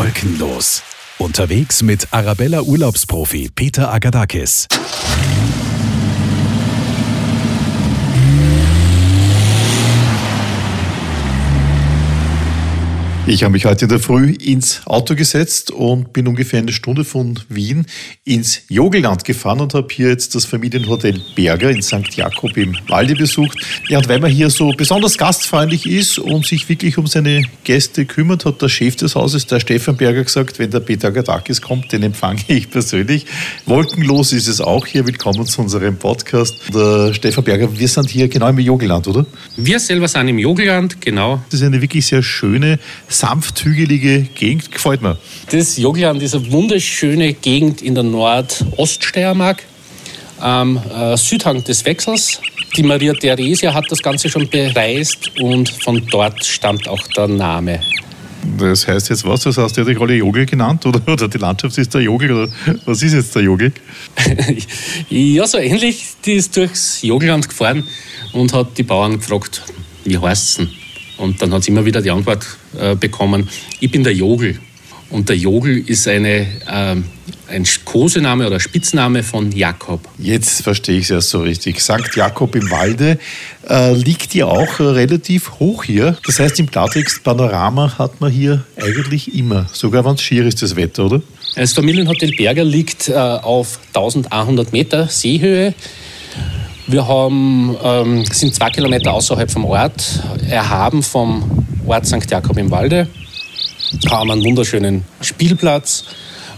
Wolkenlos. Unterwegs mit Arabella Urlaubsprofi Peter Agadakis. Ich habe mich heute in der Früh ins Auto gesetzt und bin ungefähr eine Stunde von Wien ins Jogelland gefahren und habe hier jetzt das Familienhotel Berger in St. Jakob im Walde besucht. Ja, und weil man hier so besonders gastfreundlich ist und sich wirklich um seine Gäste kümmert, hat der Chef des Hauses, der Stefan Berger, gesagt, wenn der Peter Gadakis kommt, den empfange ich persönlich. Wolkenlos ist es auch hier. Willkommen zu unserem Podcast. Der Stefan Berger, wir sind hier genau im Jogelland, oder? Wir selber sind im Jogelland, genau. Das ist eine wirklich sehr schöne sanft hügelige Gegend. Gefällt mir. Das Jogland ist eine wunderschöne Gegend in der Nordoststeiermark am äh, Südhang des Wechsels. Die Maria Theresia hat das Ganze schon bereist und von dort stammt auch der Name. Das heißt jetzt was? Das heißt, ihr euch alle Jogel genannt oder, oder die Landschaft ist der Jogel oder was ist jetzt der Jogel? ja, so ähnlich. Die ist durchs Jogelland gefahren und hat die Bauern gefragt, wie heißt es denn? Und dann hat sie immer wieder die Antwort äh, bekommen, ich bin der Jogel. Und der Jogel ist eine, äh, ein Kosename oder Spitzname von Jakob. Jetzt verstehe ich es erst so richtig. St. Jakob im Walde äh, liegt ja auch äh, relativ hoch hier. Das heißt, im Klartext Panorama hat man hier eigentlich immer, sogar wenn es schier ist, das Wetter, oder? Das Familienhotel Berger liegt äh, auf 1100 Meter Seehöhe. Wir haben, ähm, sind zwei Kilometer außerhalb vom Ort, erhaben vom Ort St. Jakob im Walde, haben einen wunderschönen Spielplatz,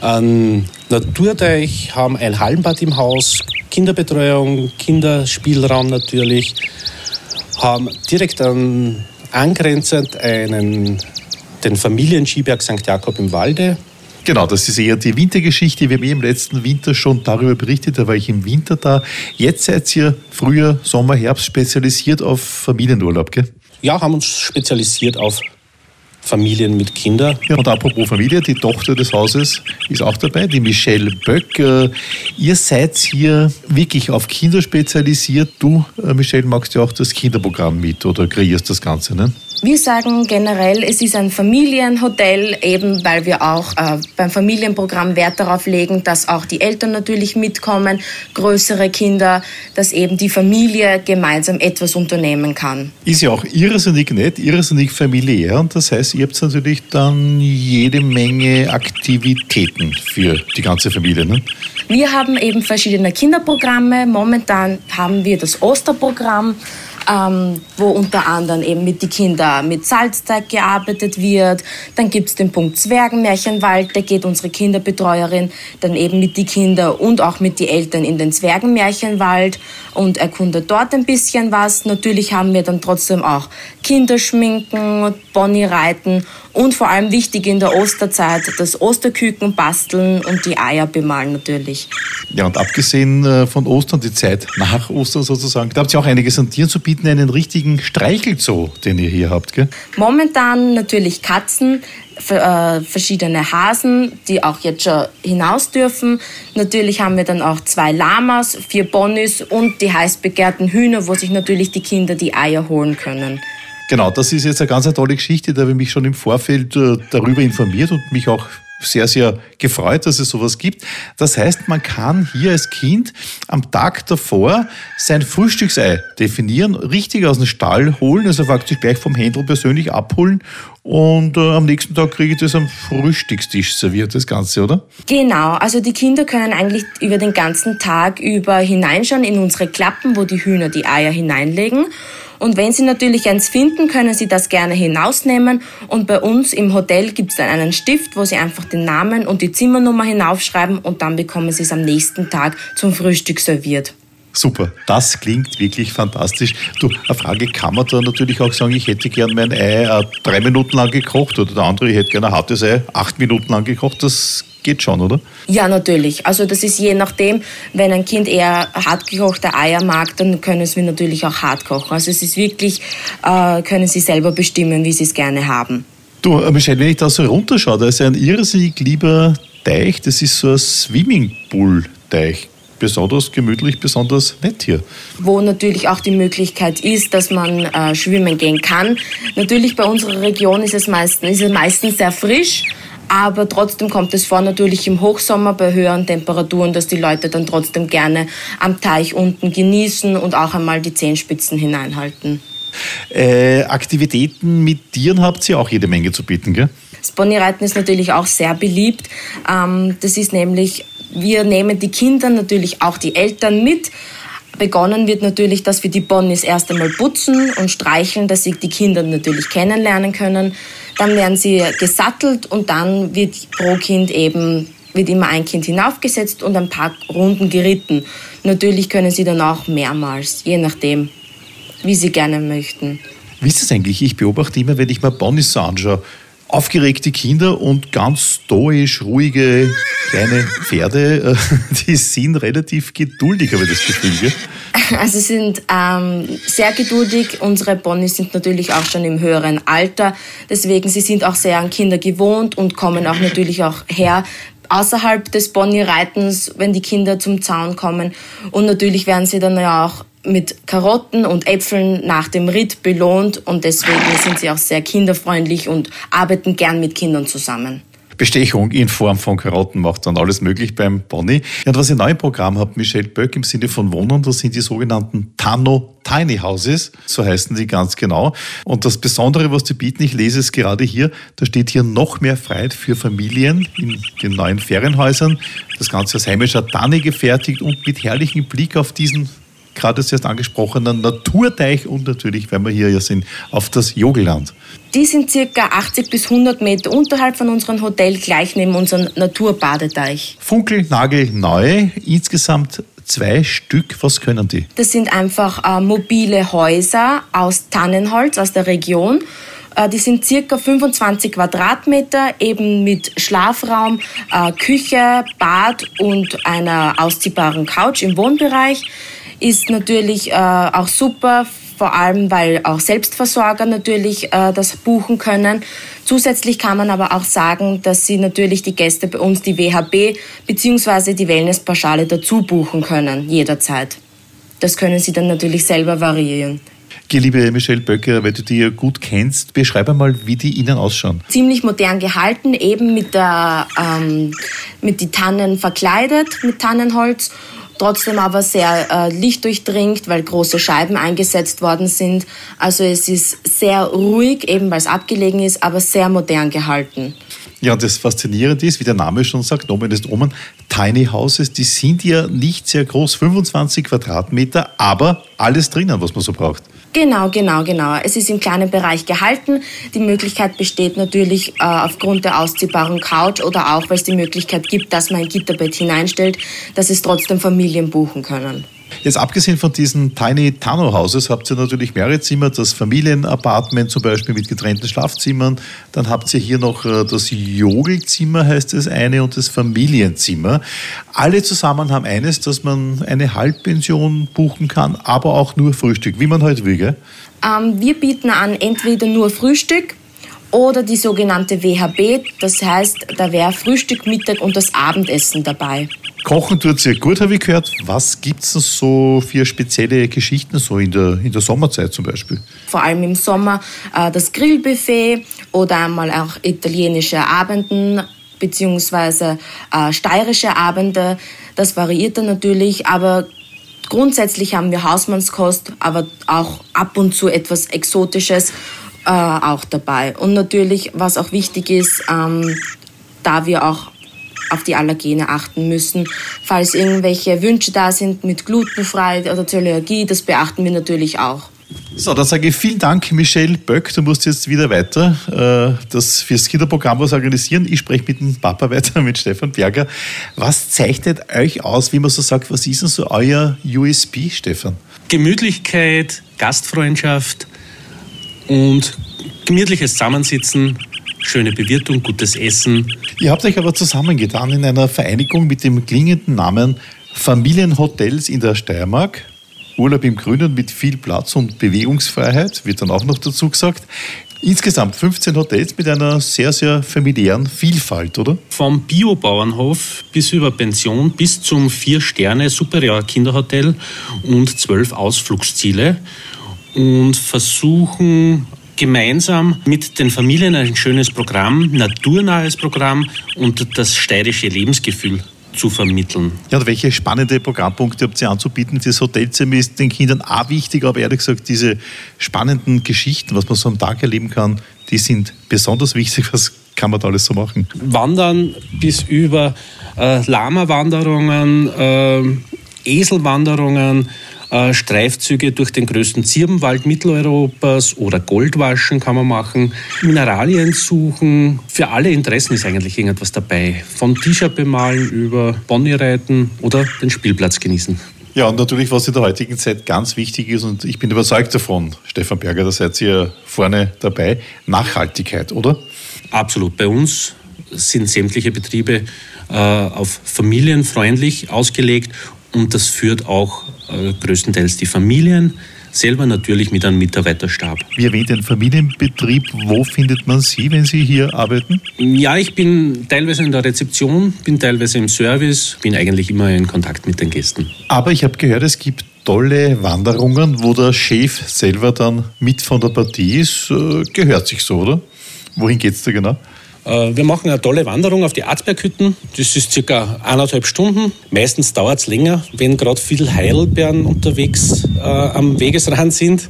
einen Naturteich, haben ein Hallenbad im Haus, Kinderbetreuung, Kinderspielraum natürlich, haben direkt an, angrenzend einen, den Familienskiberg St. Jakob im Walde, Genau, das ist eher die Wintergeschichte. Wir haben eh im letzten Winter schon darüber berichtet, da war ich im Winter da. Jetzt seid ihr Frühjahr, Sommer, Herbst spezialisiert auf Familienurlaub, gell? Ja, haben uns spezialisiert auf Familien mit Kindern. Ja, und apropos Familie, die Tochter des Hauses ist auch dabei, die Michelle Böck. Ihr seid hier wirklich auf Kinder spezialisiert. Du, äh, Michelle, magst ja auch das Kinderprogramm mit oder kreierst das Ganze, ne? Wir sagen generell, es ist ein Familienhotel, eben weil wir auch äh, beim Familienprogramm Wert darauf legen, dass auch die Eltern natürlich mitkommen, größere Kinder, dass eben die Familie gemeinsam etwas unternehmen kann. Ist ja auch irrsinnig nett, irrsinnig familiär und das heißt, ihr habt natürlich dann jede Menge Aktivitäten für die ganze Familie. Ne? Wir haben eben verschiedene Kinderprogramme. Momentan haben wir das Osterprogramm ähm, wo unter anderem eben mit den Kindern mit Salzteig gearbeitet wird. Dann gibt es den Punkt Zwergenmärchenwald, da geht unsere Kinderbetreuerin dann eben mit den Kindern und auch mit den Eltern in den Zwergenmärchenwald und erkundet dort ein bisschen was. Natürlich haben wir dann trotzdem auch Kinderschminken, Ponyreiten und vor allem wichtig in der Osterzeit das Osterküken basteln und die Eier bemalen natürlich. Ja, und abgesehen äh, von Ostern, die Zeit nach Ostern sozusagen, da habt ihr auch einiges an Tieren zu bieten, einen richtigen Streichelzoo, den ihr hier habt, gell? Momentan natürlich Katzen, äh, verschiedene Hasen, die auch jetzt schon hinaus dürfen. Natürlich haben wir dann auch zwei Lamas, vier Ponys und die heiß begehrten Hühner, wo sich natürlich die Kinder die Eier holen können. Genau, das ist jetzt eine ganz tolle Geschichte. Da habe ich mich schon im Vorfeld äh, darüber informiert und mich auch sehr, sehr gefreut, dass es sowas gibt. Das heißt, man kann hier als Kind am Tag davor sein Frühstücksei definieren, richtig aus dem Stall holen, also faktisch gleich vom Händler persönlich abholen und äh, am nächsten Tag kriege ich das am Frühstückstisch serviert, das Ganze, oder? Genau, also die Kinder können eigentlich über den ganzen Tag über hineinschauen in unsere Klappen, wo die Hühner die Eier hineinlegen. Und wenn Sie natürlich eins finden, können Sie das gerne hinausnehmen. Und bei uns im Hotel gibt es dann einen Stift, wo Sie einfach den Namen und die Zimmernummer hinaufschreiben und dann bekommen Sie es am nächsten Tag zum Frühstück serviert. Super, das klingt wirklich fantastisch. Du, eine Frage, kann man da natürlich auch sagen, ich hätte gern mein Ei äh, drei Minuten lang gekocht oder der andere, ich hätte gerne ein hartes Ei acht Minuten lang gekocht. Das geht schon, oder? Ja, natürlich. Also das ist je nachdem, wenn ein Kind eher hart gekochte Eier mag, dann können wir natürlich auch hart kochen. Also es ist wirklich, äh, können Sie selber bestimmen, wie Sie es gerne haben. Du, äh, Michelle, wenn ich da so runterschaue, da ist ein irrsinnig lieber Teich, das ist so ein Swimmingpool-Teich besonders gemütlich, besonders nett hier. Wo natürlich auch die Möglichkeit ist, dass man äh, schwimmen gehen kann. Natürlich bei unserer Region ist es, meistens, ist es meistens sehr frisch. Aber trotzdem kommt es vor, natürlich im Hochsommer bei höheren Temperaturen, dass die Leute dann trotzdem gerne am Teich unten genießen und auch einmal die Zehenspitzen hineinhalten. Äh, Aktivitäten mit Tieren habt ihr auch jede Menge zu bieten, gell? Das Ponyreiten ist natürlich auch sehr beliebt. Ähm, das ist nämlich, wir nehmen die Kinder, natürlich auch die Eltern mit. Begonnen wird natürlich, dass wir die Ponys erst einmal putzen und streicheln, dass sie die Kinder natürlich kennenlernen können. Dann werden sie gesattelt und dann wird pro Kind eben wird immer ein Kind hinaufgesetzt und ein paar Runden geritten. Natürlich können sie dann auch mehrmals, je nachdem, wie sie gerne möchten. Wie ist das eigentlich? Ich beobachte immer, wenn ich mir Ponys so anschaue, aufgeregte Kinder und ganz stoisch ruhige kleine Pferde, äh, die sind relativ geduldig, habe ich das Gefühl. Gell? Also sind ähm, sehr geduldig. Unsere Ponys sind natürlich auch schon im höheren Alter. Deswegen, sie sind auch sehr an Kinder gewohnt und kommen auch natürlich auch her, außerhalb des Ponyreitens, wenn die Kinder zum Zaun kommen. Und natürlich werden sie dann ja auch mit Karotten und Äpfeln nach dem Ritt belohnt und deswegen sind sie auch sehr kinderfreundlich und arbeiten gern mit Kindern zusammen. Bestechung in Form von Karotten macht dann alles möglich beim Bonnie. Und was ihr neu im Programm habt, Michelle Böck im Sinne von Wohnen, das sind die sogenannten Tano Tiny Houses, so heißen die ganz genau. Und das Besondere, was die bieten, ich lese es gerade hier, da steht hier noch mehr Freiheit für Familien in den neuen Ferienhäusern. Das Ganze aus heimischer Tanne gefertigt und mit herrlichem Blick auf diesen gerade das erst angesprochenen Naturteich und natürlich, weil wir hier ja sind, auf das Jogelland. Die sind circa 80 bis 100 Meter unterhalb von unserem Hotel, gleich neben unserem Naturbadeteich. Funkel, Nagel, neu, insgesamt zwei Stück. Was können die? Das sind einfach äh, mobile Häuser aus Tannenholz aus der Region. Äh, die sind circa 25 Quadratmeter, eben mit Schlafraum, äh, Küche, Bad und einer ausziehbaren Couch im Wohnbereich ist natürlich äh, auch super, vor allem weil auch Selbstversorger natürlich äh, das buchen können. Zusätzlich kann man aber auch sagen, dass sie natürlich die Gäste bei uns die WHB bzw. die Wellnesspauschale dazu buchen können, jederzeit. Das können sie dann natürlich selber variieren. Liebe Michelle Böcker, weil du die ja gut kennst, beschreib einmal, wie die innen ausschauen. Ziemlich modern gehalten, eben mit, der, ähm, mit die Tannen verkleidet, mit Tannenholz trotzdem aber sehr äh, lichtdurchdringt, weil große Scheiben eingesetzt worden sind. Also es ist sehr ruhig, eben weil es abgelegen ist, aber sehr modern gehalten. Ja, das Faszinierende ist, wie der Name schon sagt, Nomen ist Omen, Tiny Houses, die sind ja nicht sehr groß, 25 Quadratmeter, aber alles drinnen, was man so braucht. Genau, genau, genau. Es ist im kleinen Bereich gehalten. Die Möglichkeit besteht natürlich äh, aufgrund der ausziehbaren Couch oder auch, weil es die Möglichkeit gibt, dass man ein Gitterbett hineinstellt, dass es trotzdem Familien buchen können. Jetzt abgesehen von diesen Tiny Tano Houses habt ihr natürlich mehrere Zimmer, das Familienapartment zum Beispiel mit getrennten Schlafzimmern. Dann habt ihr hier noch äh, das Jogelzimmer, heißt es eine, und das Familienzimmer. Alle zusammen haben eines, dass man eine Halbpension buchen kann, aber auch nur Frühstück, wie man heute will. Gell? Ähm, wir bieten an entweder nur Frühstück oder die sogenannte WHB. Das heißt, da wäre Frühstück, Mittag und das Abendessen dabei. Kochen tut sehr gut, habe ich gehört. Was gibt es so für spezielle Geschichten so in der, in der Sommerzeit zum Beispiel? Vor allem im Sommer äh, das Grillbuffet oder einmal auch italienische Abenden beziehungsweise äh, steirische Abende. Das variiert dann natürlich, aber grundsätzlich haben wir Hausmannskost, aber auch ab und zu etwas Exotisches äh, auch dabei. Und natürlich, was auch wichtig ist, ähm, da wir auch auf die Allergene achten müssen. Falls irgendwelche Wünsche da sind mit glutenfrei oder Zöliakie, das beachten wir natürlich auch. So, dann sage ich vielen Dank, Michelle Böck. Du musst jetzt wieder weiter äh, das fürs Kinderprogramm was organisieren. Ich spreche mit dem Papa weiter, mit Stefan Berger. Was zeichnet euch aus, wie man so sagt, was ist denn so euer USB, Stefan? Gemütlichkeit, Gastfreundschaft und gemütliches Zusammensitzen schöne Bewirtung, gutes Essen. Ihr habt euch aber zusammengetan in einer Vereinigung mit dem klingenden Namen Familienhotels in der Steiermark. Urlaub im Grünen mit viel Platz und Bewegungsfreiheit, wird dann auch noch dazu gesagt. Insgesamt 15 Hotels mit einer sehr, sehr familiären Vielfalt, oder? Vom Biobauernhof bis über Pension bis zum Vier-Sterne-Superior-Kinderhotel und zwölf Ausflugsziele und versuchen gemeinsam mit den Familien ein schönes Programm, naturnahes Programm und das steirische Lebensgefühl zu vermitteln. Ja, und welche spannende Programmpunkte habt ihr anzubieten? Das Hotelzimmer ist den Kindern auch wichtig, aber ehrlich gesagt, diese spannenden Geschichten, was man so am Tag erleben kann, die sind besonders wichtig. Was kann man da alles so machen? Wandern bis über äh, Lama-Wanderungen, äh, Eselwanderungen, äh, Streifzüge durch den größten Zirbenwald Mitteleuropas oder Goldwaschen kann man machen, Mineralien suchen. Für alle Interessen ist eigentlich irgendetwas dabei. Von T-Shirt bemalen über Pony reiten oder den Spielplatz genießen. Ja, und natürlich, was in der heutigen Zeit ganz wichtig ist, und ich bin überzeugt davon, Stefan Berger, da seid ihr vorne dabei, Nachhaltigkeit, oder? Absolut. Bei uns sind sämtliche Betriebe äh, auf familienfreundlich ausgelegt und das führt auch äh, größtenteils die Familien, selber natürlich mit einem Mitarbeiterstab. Wie erwähnt, ein Familienbetrieb, wo findet man Sie, wenn Sie hier arbeiten? Ja, ich bin teilweise in der Rezeption, bin teilweise im Service, bin eigentlich immer in Kontakt mit den Gästen. Aber ich habe gehört, es gibt tolle Wanderungen, wo der Chef selber dann mit von der Partie ist. Äh, gehört sich so, oder? Wohin geht es da genau? Äh, wir machen eine tolle Wanderung auf die Arzberghütten. Das ist circa eineinhalb Stunden. Meistens dauert es länger, wenn gerade viel Heidelbeeren unterwegs äh, am Wegesrand sind.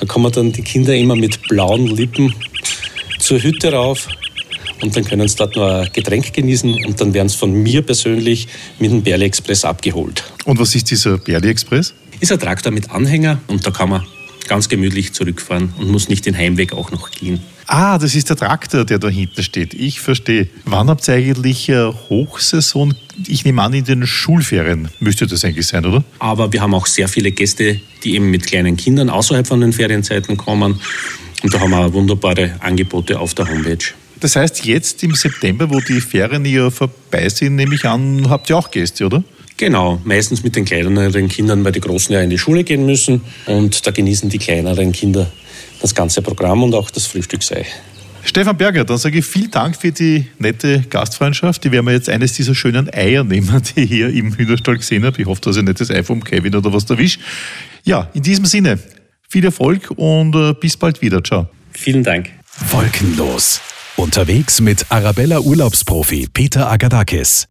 Da kommen dann die Kinder immer mit blauen Lippen zur Hütte rauf und dann können sie dort noch ein Getränk genießen und dann werden sie von mir persönlich mit dem Berli Express abgeholt. Und was ist dieser Berli Express? Ist ein Traktor mit Anhänger und da kann man ganz gemütlich zurückfahren und muss nicht den Heimweg auch noch gehen. Ah, das ist der Traktor, der da hinten steht. Ich verstehe. Wann habt ihr eigentlich Hochsaison? Ich nehme an, in den Schulferien müsste das eigentlich sein, oder? Aber wir haben auch sehr viele Gäste, die eben mit kleinen Kindern außerhalb von den Ferienzeiten kommen. Und da haben wir wunderbare Angebote auf der Homepage. Das heißt, jetzt im September, wo die Ferien ja vorbei sind, nehme ich an, habt ihr auch Gäste, oder? Genau, meistens mit den kleineren Kindern, weil die Großen ja in die Schule gehen müssen. Und da genießen die kleineren Kinder das ganze Programm und auch das Frühstück sei. Stefan Berger, dann sage ich vielen Dank für die nette Gastfreundschaft. Die werden wir jetzt eines dieser schönen Eier nehmen, die ich hier im Hühnerstall gesehen habe. Ich hoffe, dass ich nicht das Ei vom Kevin oder was erwischt. Ja, in diesem Sinne, viel Erfolg und äh, bis bald wieder. Ciao. Vielen Dank. Wolkenlos. Unterwegs mit Arabella Urlaubsprofi Peter Agadakis.